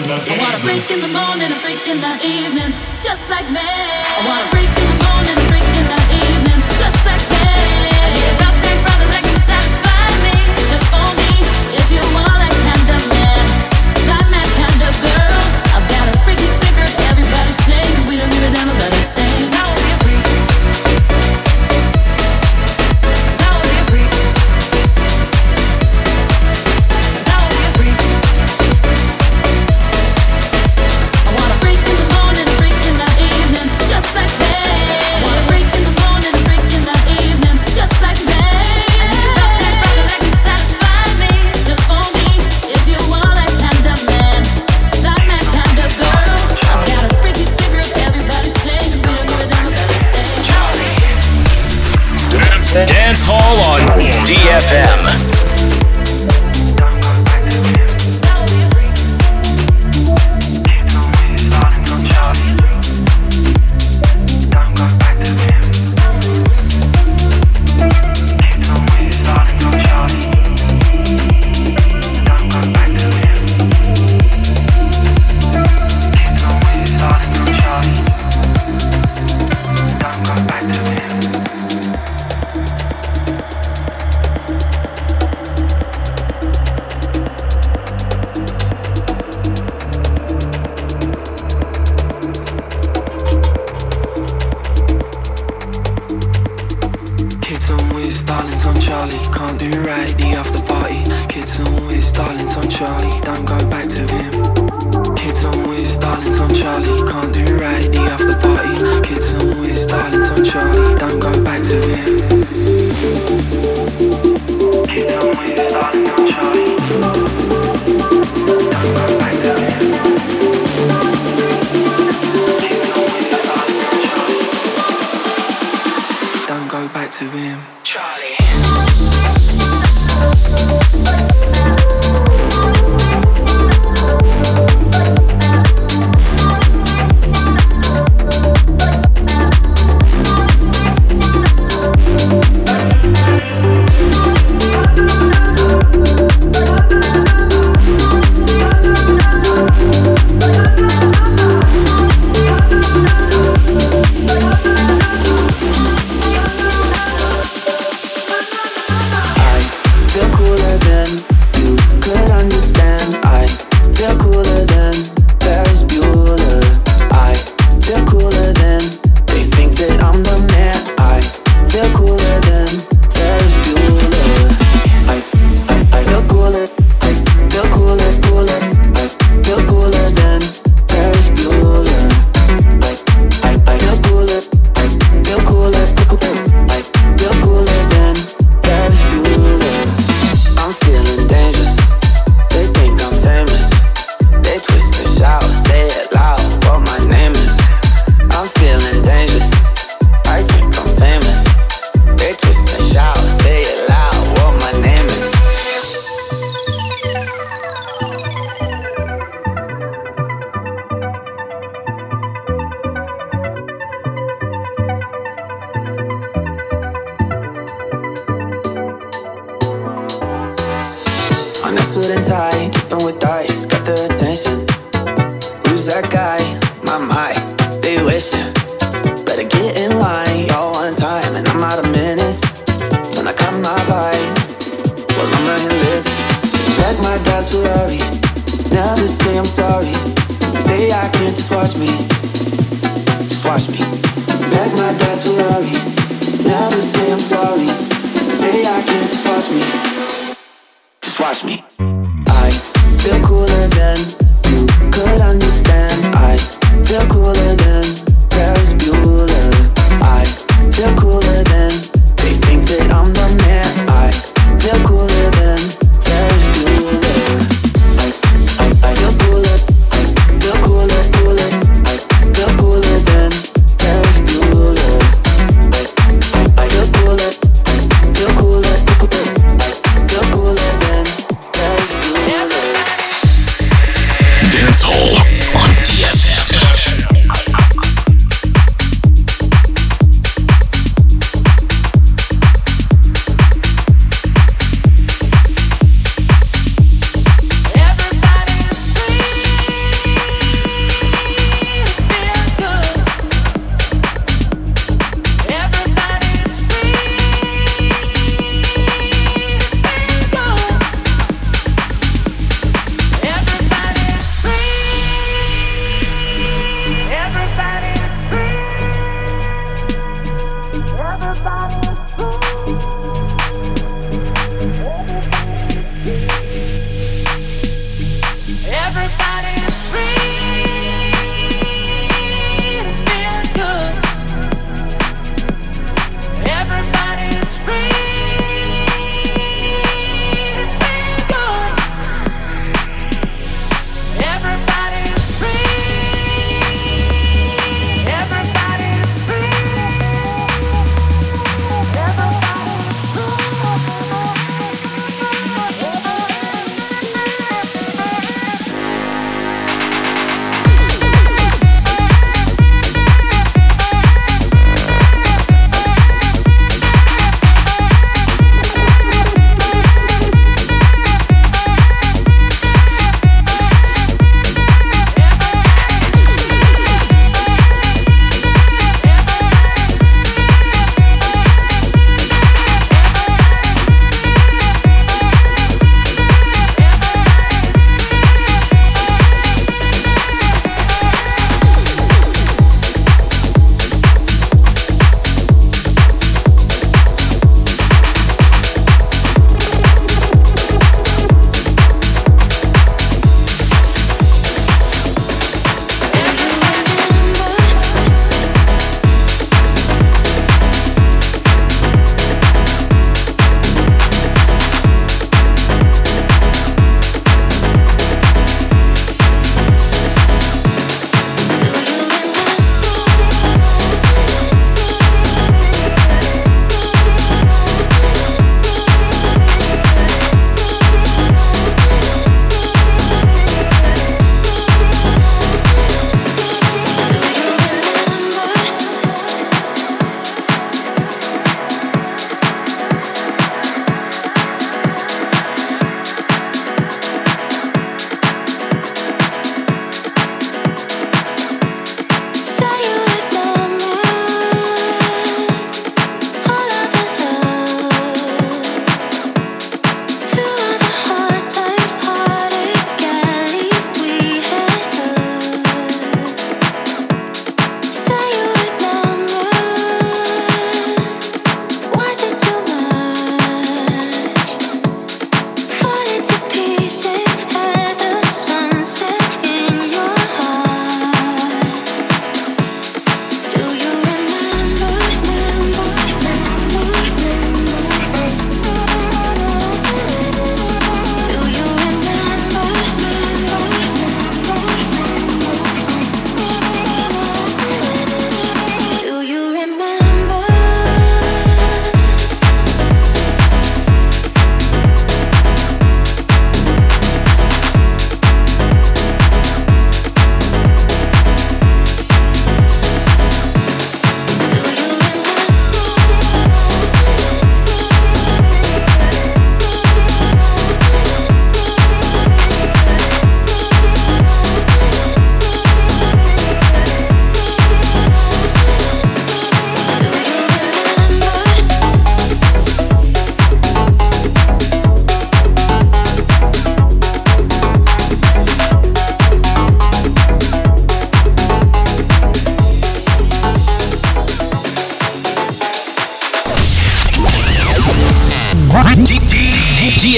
in the evening. I want a freak in the morning, a freak in the evening, just like me. I want a freak in the morning, a freak in the evening, just like me. I get rough and brother that can satisfy me, just for me. If you want. On a suit and tie, dripping with dice, got the attention. Who's that guy? My, my, they wishing. Better get in line, y'all on time, and I'm out of minutes. When I come my by, well, I'm running lips. Back my dad's Ferrari, never say I'm sorry. Say I can't just watch me, just watch me. Back my dad's Ferrari.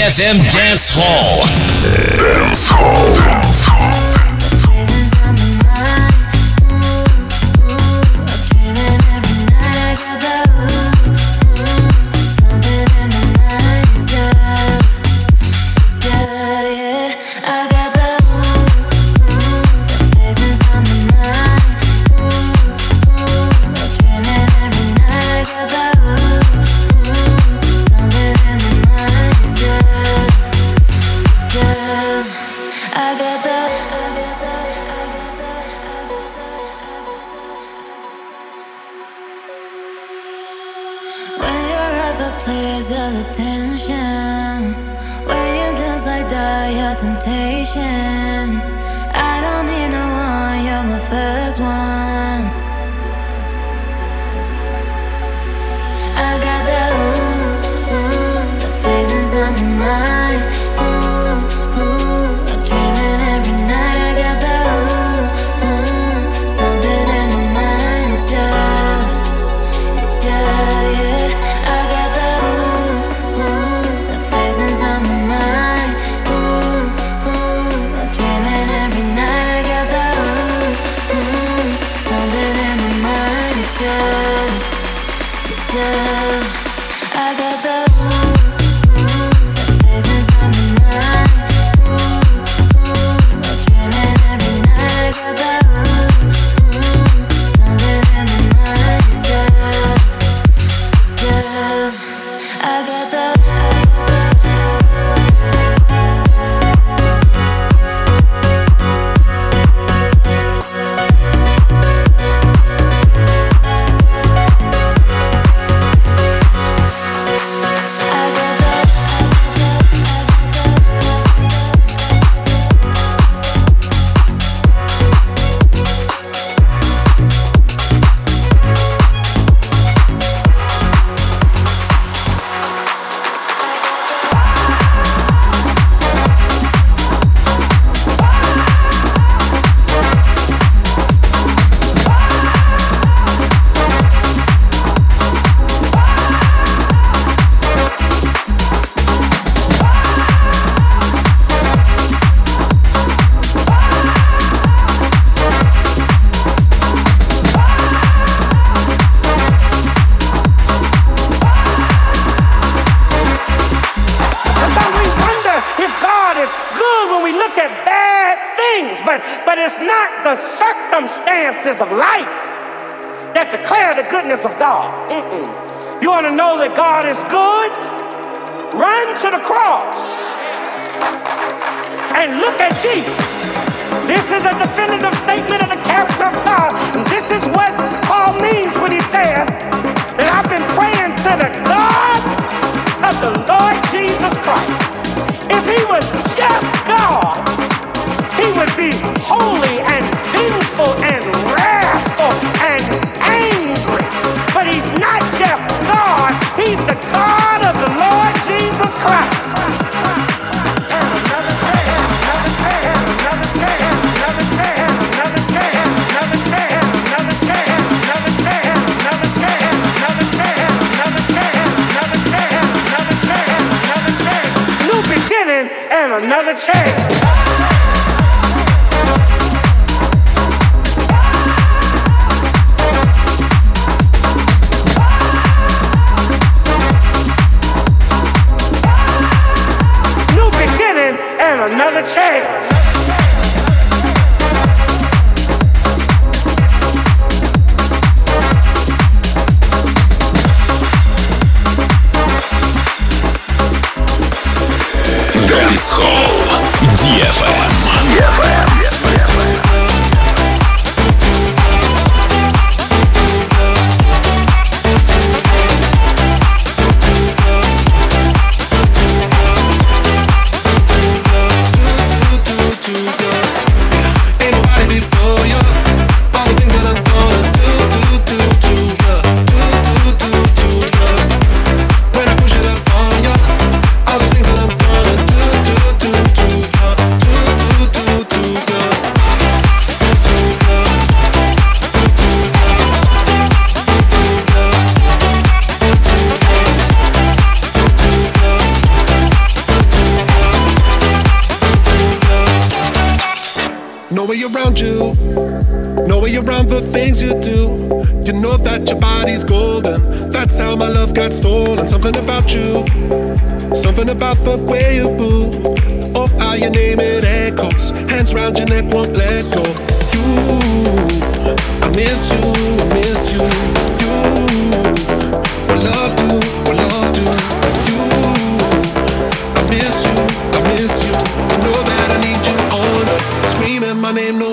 DFM Dance Hall. Dance Hall. another chance. My name, no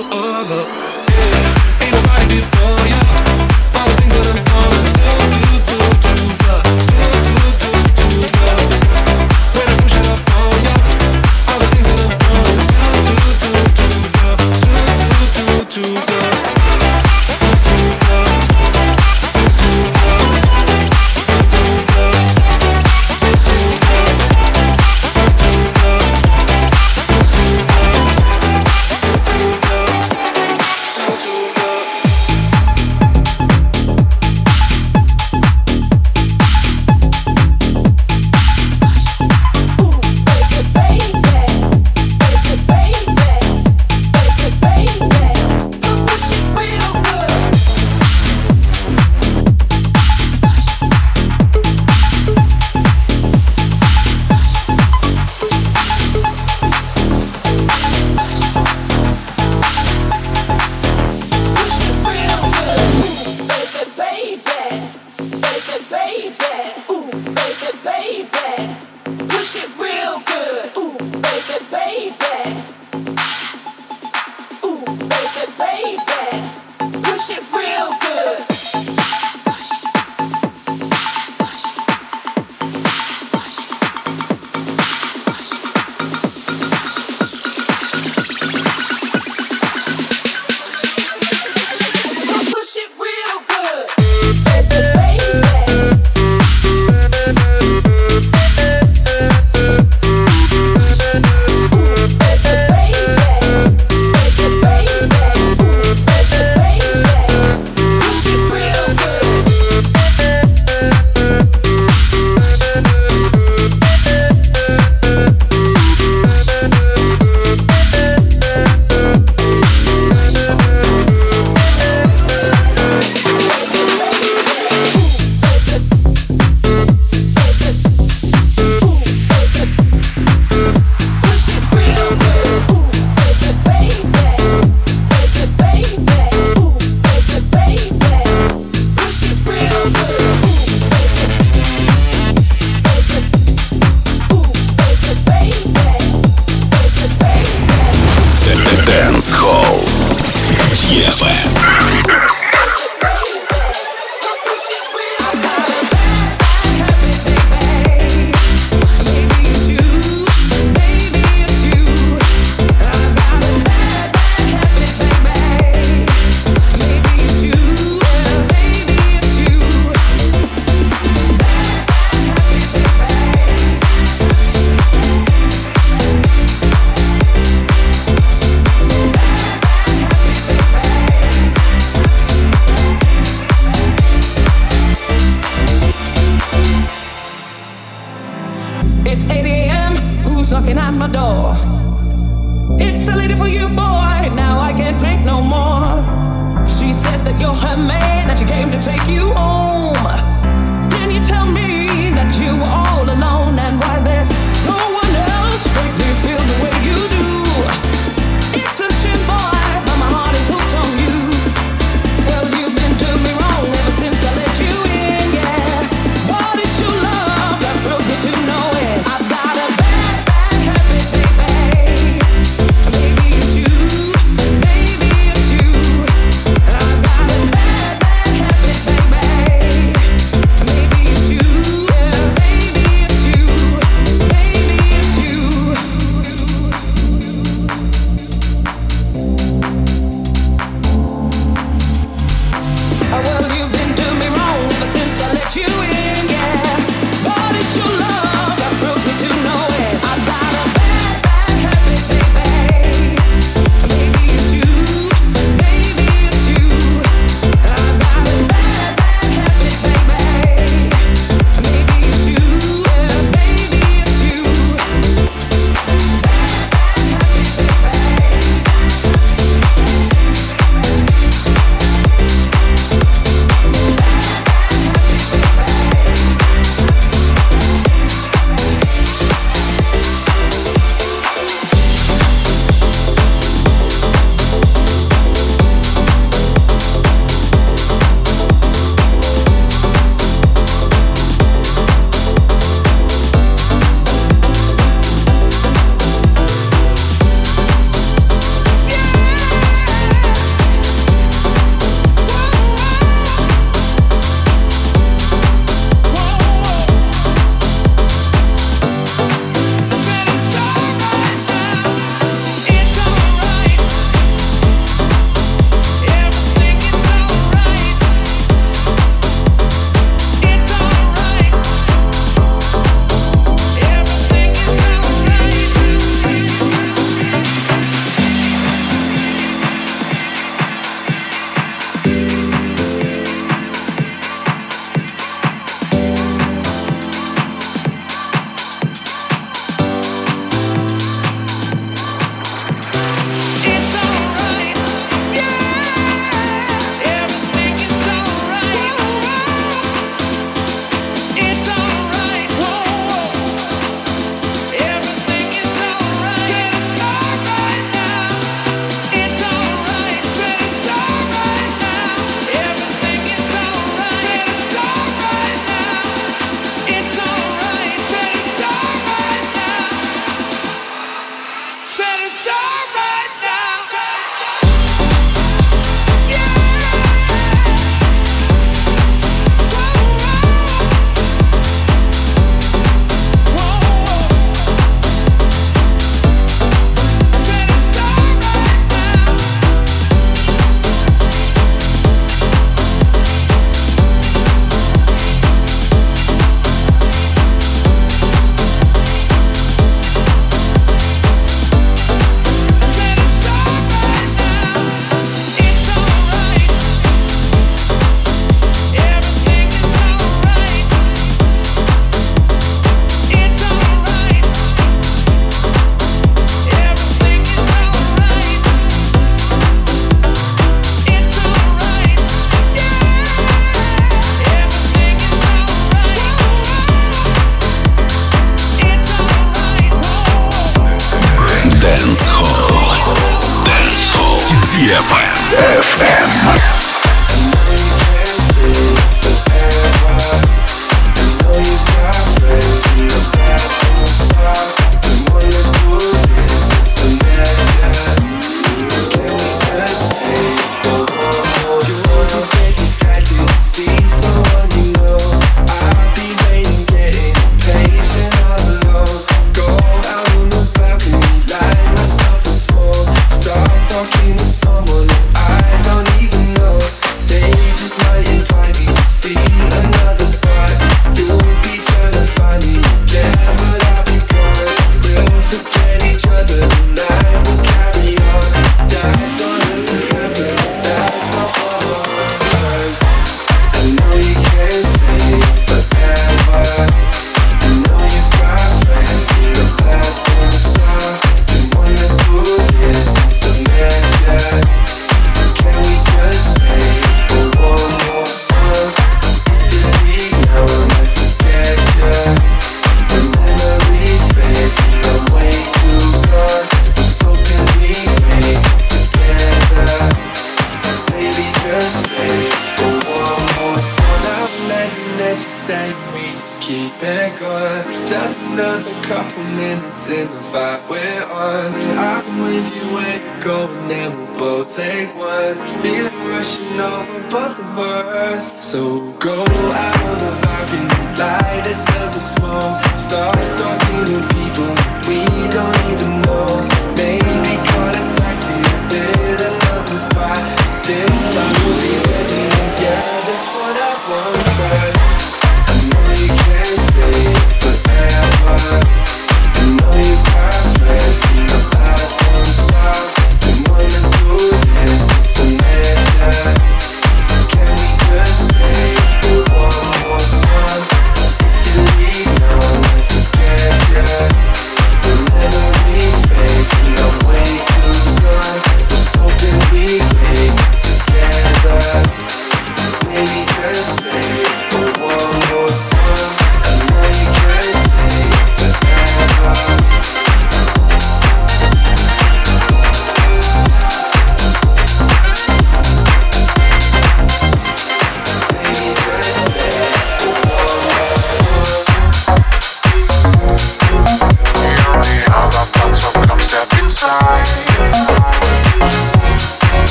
DFM. What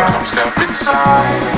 come step inside.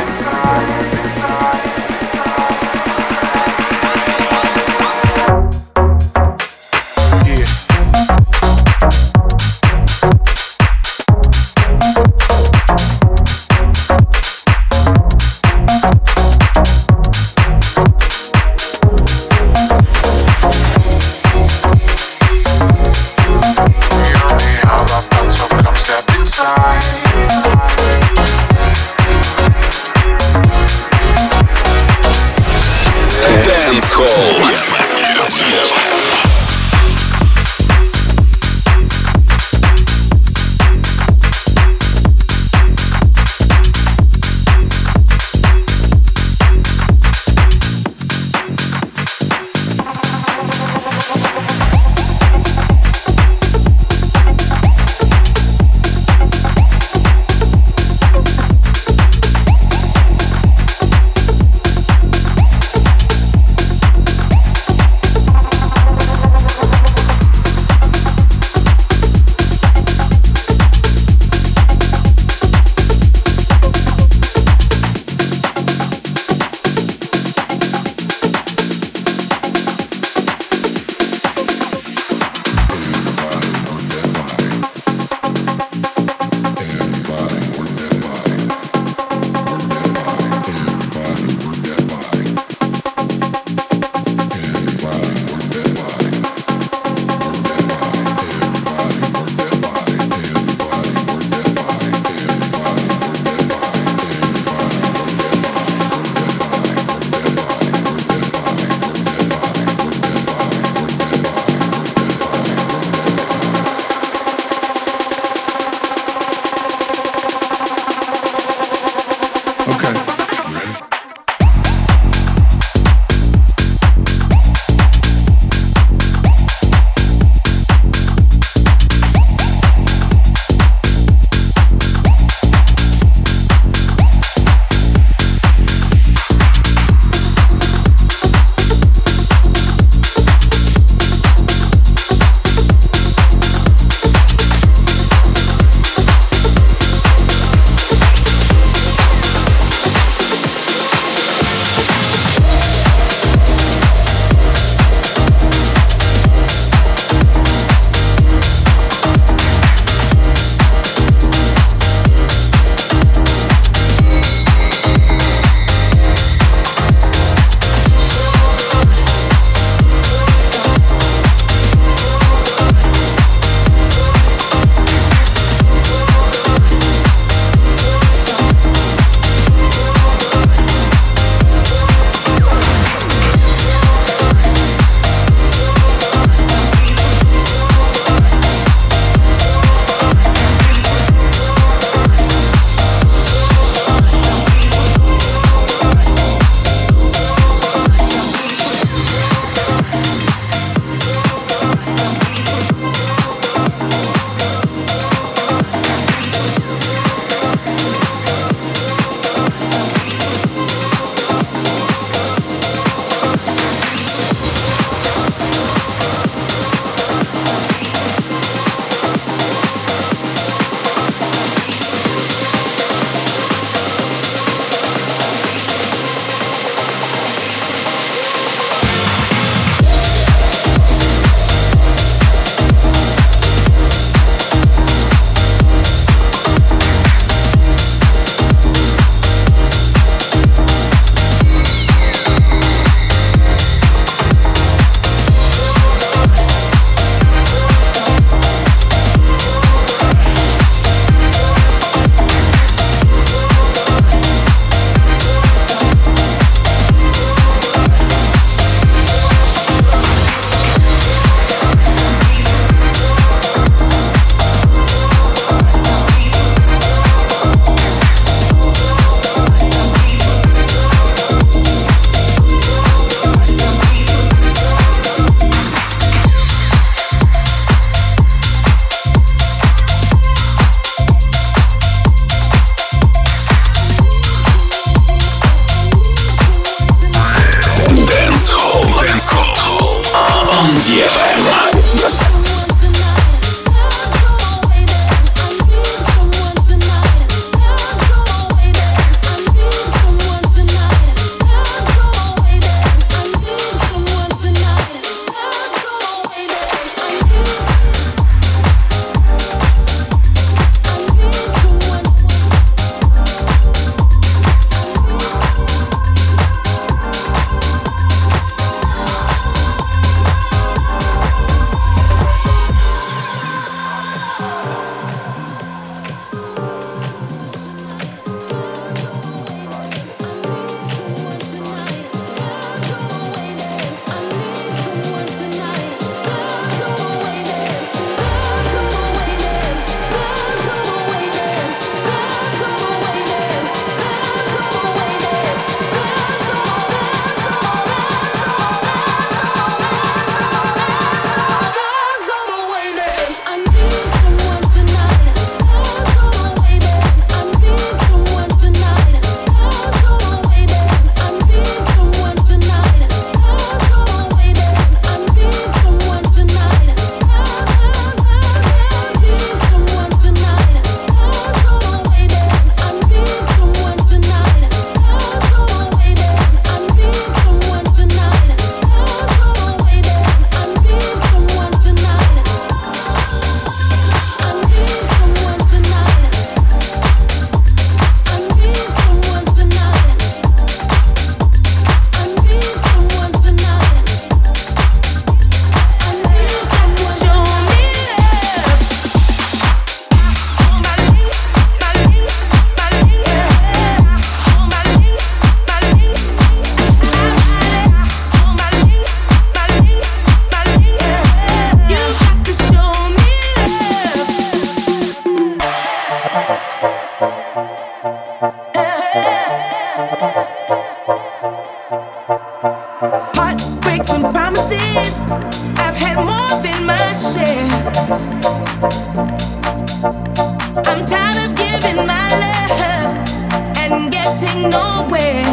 And getting nowhere,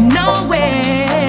nowhere.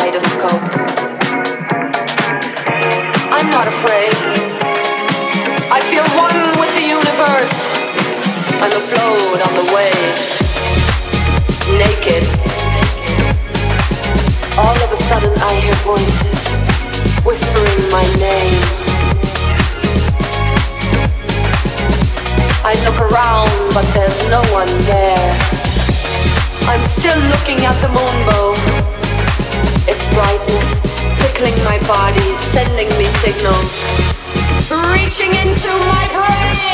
kaleidoscope. I'm not afraid. I feel one with the universe. I'm afloat on the waves, naked. All of a sudden I hear voices whispering my name. I look around, but there's no one there. I'm still looking at the moonbow its brightness, tickling my body, sending me signals, reaching into my brain.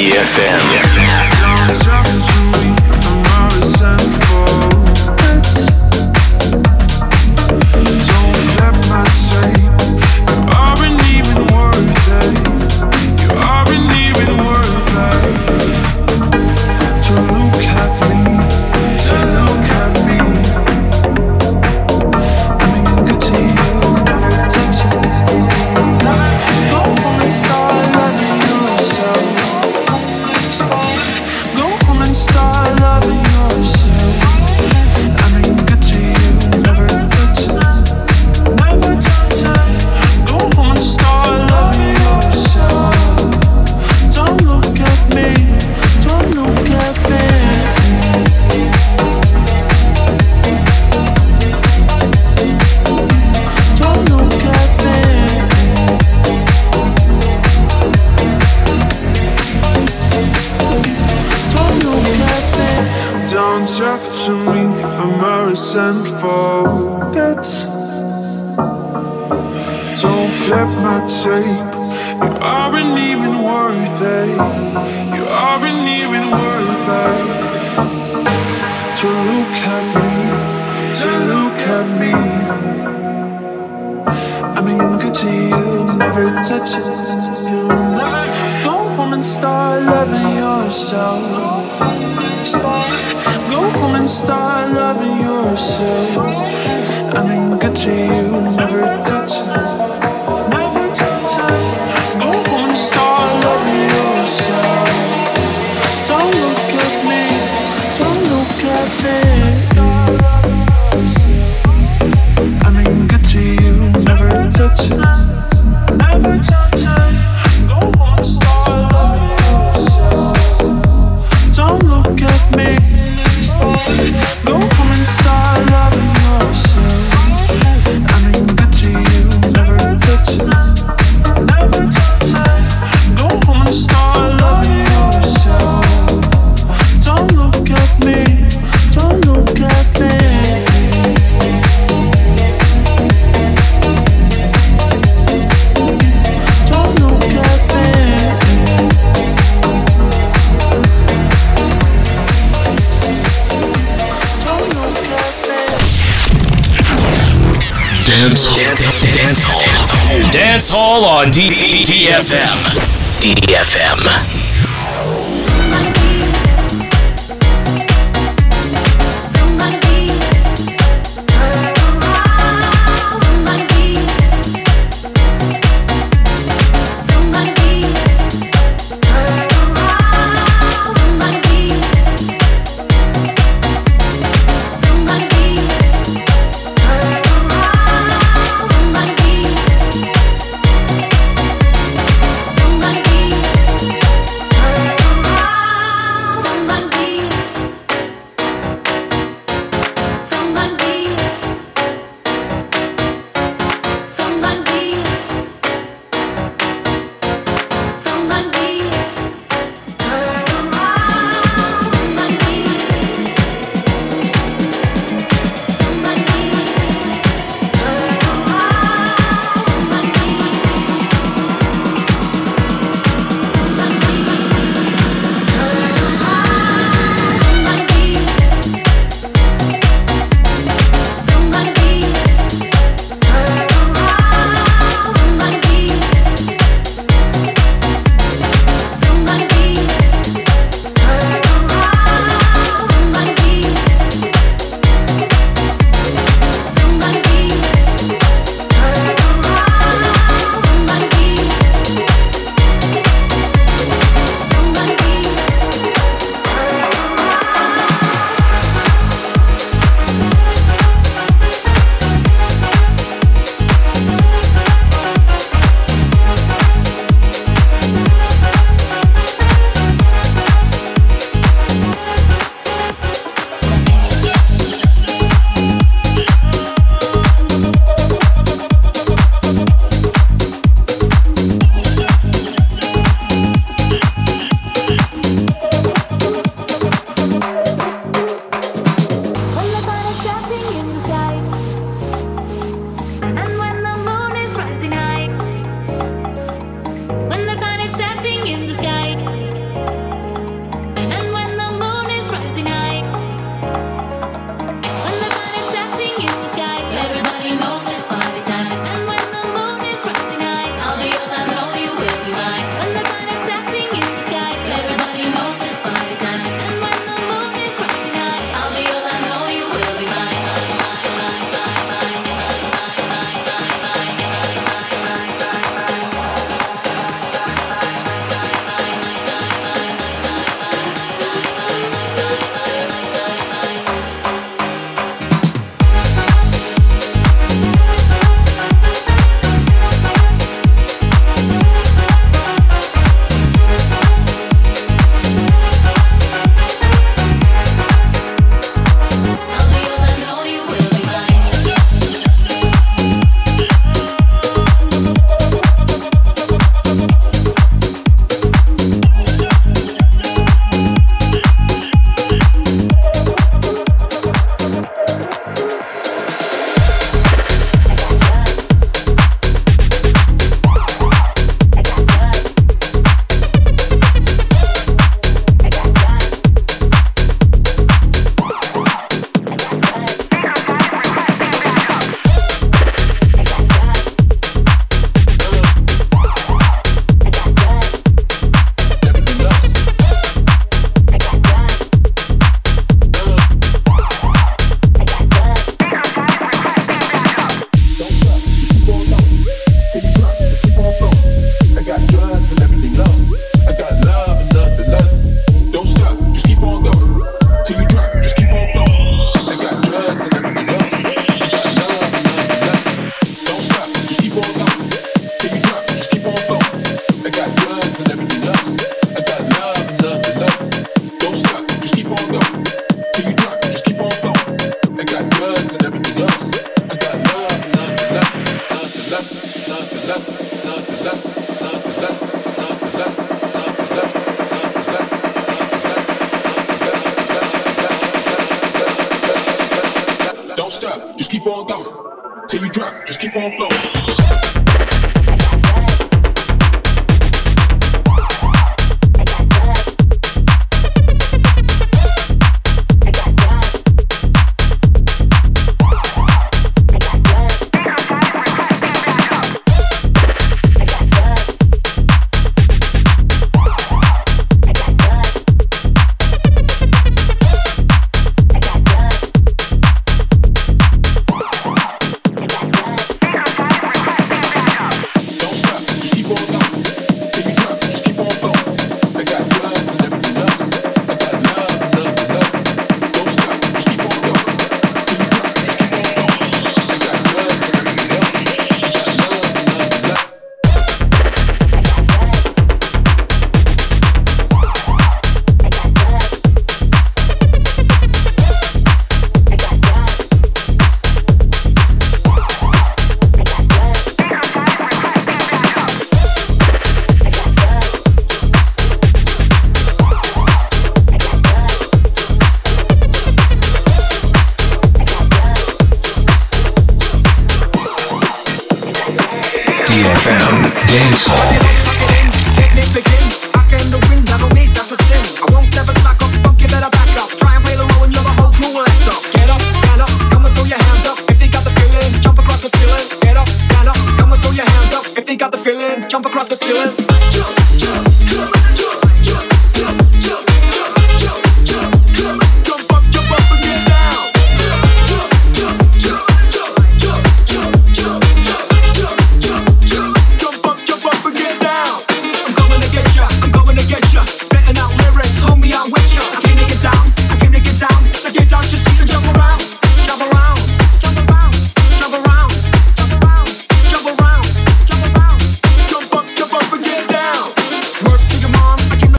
DFM. Dance Hall on DDFM. DDFM.